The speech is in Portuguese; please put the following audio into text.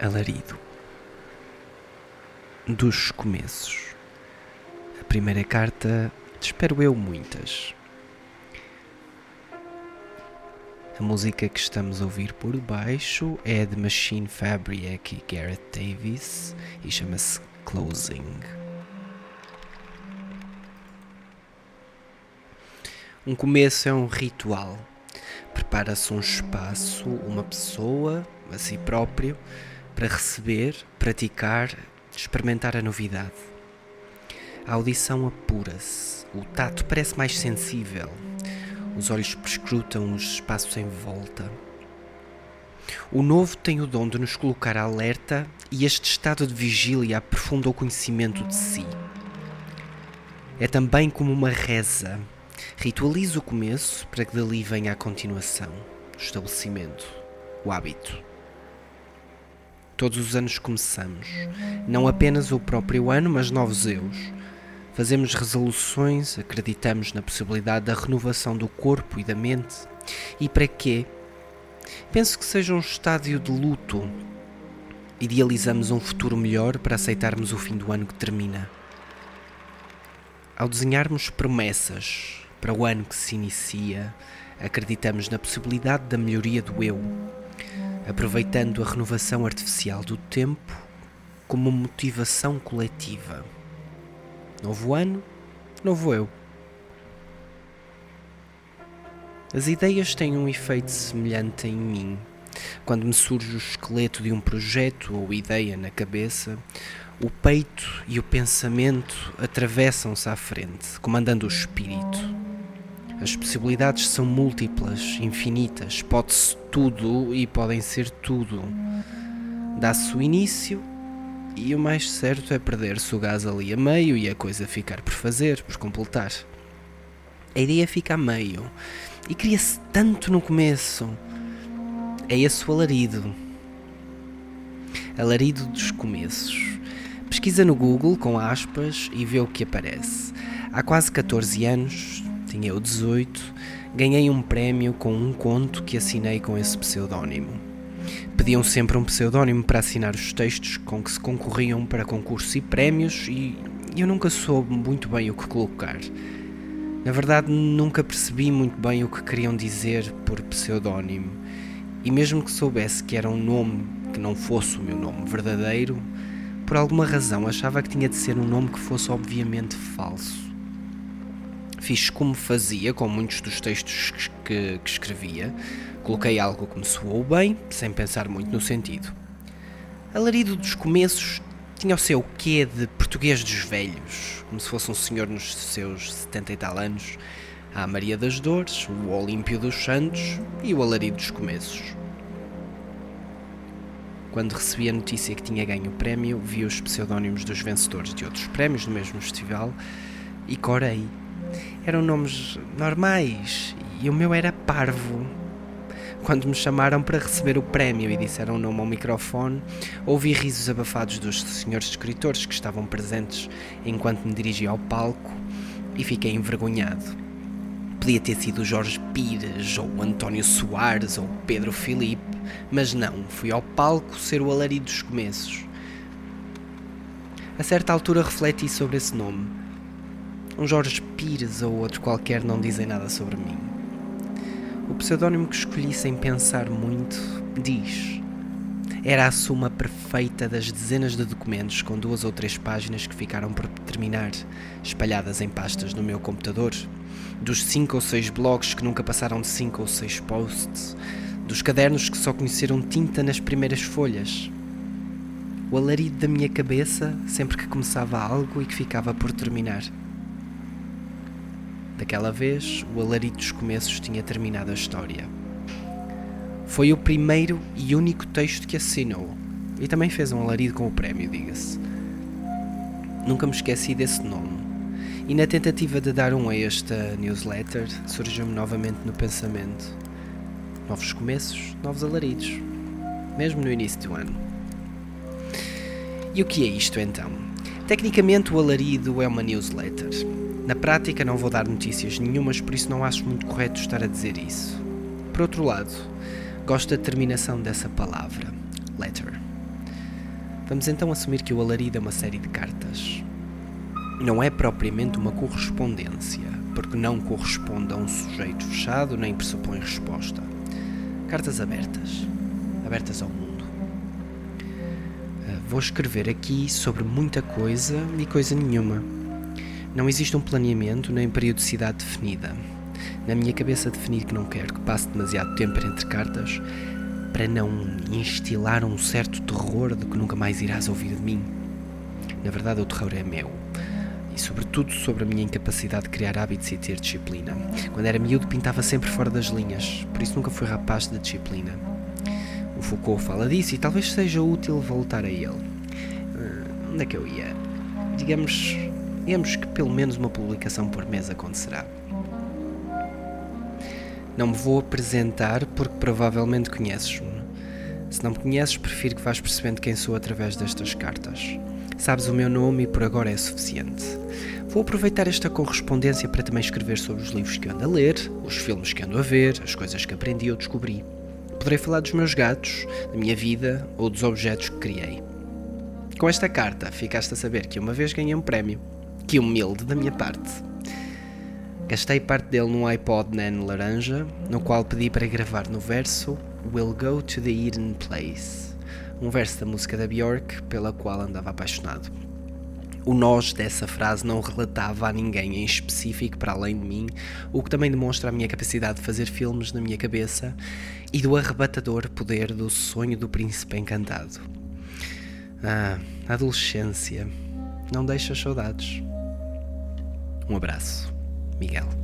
Alarido dos começos. A primeira carta, espero eu, muitas. A música que estamos a ouvir por baixo é de Machine Fabric e Gareth Davis e chama-se Closing. Um começo é um ritual. Prepara-se um espaço, uma pessoa, a si próprio, para receber, praticar, experimentar a novidade. A audição apura-se, o tato parece mais sensível, os olhos prescrutam os espaços em volta. O novo tem o dom de nos colocar alerta e este estado de vigília aprofunda o conhecimento de si. É também como uma reza. Ritualiza o começo para que dali venha a continuação, o estabelecimento, o hábito. Todos os anos começamos, não apenas o próprio ano, mas novos eus. Fazemos resoluções, acreditamos na possibilidade da renovação do corpo e da mente. E para quê? Penso que seja um estádio de luto. Idealizamos um futuro melhor para aceitarmos o fim do ano que termina. Ao desenharmos promessas para o ano que se inicia, acreditamos na possibilidade da melhoria do eu aproveitando a renovação artificial do tempo como motivação coletiva. Novo ano, novo eu. As ideias têm um efeito semelhante em mim. Quando me surge o esqueleto de um projeto ou ideia na cabeça, o peito e o pensamento atravessam-se à frente, comandando o espírito. As possibilidades são múltiplas, infinitas, pode-se tudo e podem ser tudo. Dá-se o início e o mais certo é perder-se o gás ali a meio e a coisa ficar por fazer, por completar. A ideia fica a meio e cria-se tanto no começo. É esse o alarido. Alarido dos começos. Pesquisa no Google com aspas e vê o que aparece. Há quase 14 anos, tinha eu 18, ganhei um prémio com um conto que assinei com esse pseudónimo. Pediam sempre um pseudónimo para assinar os textos com que se concorriam para concursos e prémios e eu nunca soube muito bem o que colocar. Na verdade, nunca percebi muito bem o que queriam dizer por pseudónimo. E mesmo que soubesse que era um nome que não fosse o meu nome verdadeiro, por alguma razão achava que tinha de ser um nome que fosse obviamente falso. Fiz como fazia com muitos dos textos que, que escrevia. Coloquei algo que me soou bem, sem pensar muito no sentido. Alarido dos começos tinha o seu quê de português dos velhos, como se fosse um senhor nos seus setenta e tal anos. A Maria das Dores, o Olímpio dos Santos e o Alarido dos Começos. Quando recebi a notícia que tinha ganho o prémio, vi os pseudónimos dos vencedores de outros prémios do mesmo festival e corei eram nomes normais e o meu era Parvo. Quando me chamaram para receber o prémio e disseram o nome ao microfone, ouvi risos abafados dos senhores escritores que estavam presentes enquanto me dirigia ao palco e fiquei envergonhado. Podia ter sido Jorge Pires, ou António Soares, ou Pedro Filipe, mas não, fui ao palco ser o alarido dos começos. A certa altura refleti sobre esse nome um Jorge Pires ou outro qualquer não dizem nada sobre mim. O pseudónimo que escolhi sem pensar muito diz: Era a suma perfeita das dezenas de documentos com duas ou três páginas que ficaram por terminar, espalhadas em pastas no meu computador, dos cinco ou seis blogs que nunca passaram de cinco ou seis posts, dos cadernos que só conheceram tinta nas primeiras folhas. O alarido da minha cabeça sempre que começava algo e que ficava por terminar. Daquela vez, o alarido dos começos tinha terminado a história. Foi o primeiro e único texto que assinou, e também fez um alarido com o prémio, diga-se. Nunca me esqueci desse nome, e na tentativa de dar um a esta newsletter, surgiu-me novamente no pensamento: novos começos, novos alaridos, mesmo no início do ano. E o que é isto então? Tecnicamente, o alarido é uma newsletter na prática, não vou dar notícias nenhumas, por isso não acho muito correto estar a dizer isso. Por outro lado, gosto da terminação dessa palavra, letter. Vamos então assumir que o alarido é uma série de cartas. Não é propriamente uma correspondência, porque não corresponde a um sujeito fechado nem pressupõe resposta. Cartas abertas, abertas ao mundo. Ah, vou escrever aqui sobre muita coisa e coisa nenhuma. Não existe um planeamento nem periodicidade definida. Na minha cabeça defini que não quero que passe demasiado tempo entre cartas para não instilar um certo terror de que nunca mais irás ouvir de mim. Na verdade, o terror é meu. E sobretudo sobre a minha incapacidade de criar hábitos e ter disciplina. Quando era miúdo pintava sempre fora das linhas, por isso nunca fui rapaz de disciplina. O Foucault fala disso e talvez seja útil voltar a ele. Uh, onde é que eu ia? Digamos, digamos que pelo menos uma publicação por mês acontecerá. Não me vou apresentar porque provavelmente conheces-me. Se não me conheces, prefiro que vás percebendo quem sou através destas cartas. Sabes o meu nome e por agora é suficiente. Vou aproveitar esta correspondência para também escrever sobre os livros que ando a ler, os filmes que ando a ver, as coisas que aprendi ou descobri. Poderei falar dos meus gatos, da minha vida ou dos objetos que criei. Com esta carta, ficaste a saber que uma vez ganhei um prémio. Que humilde da minha parte. Gastei parte dele num iPod Nano laranja, no qual pedi para gravar no verso We'll Go to the Eden Place, um verso da música da Björk pela qual andava apaixonado. O nós dessa frase não relatava a ninguém em específico para além de mim, o que também demonstra a minha capacidade de fazer filmes na minha cabeça e do arrebatador poder do sonho do príncipe encantado. Ah, adolescência. Não deixa saudades. Um abraço. Miguel.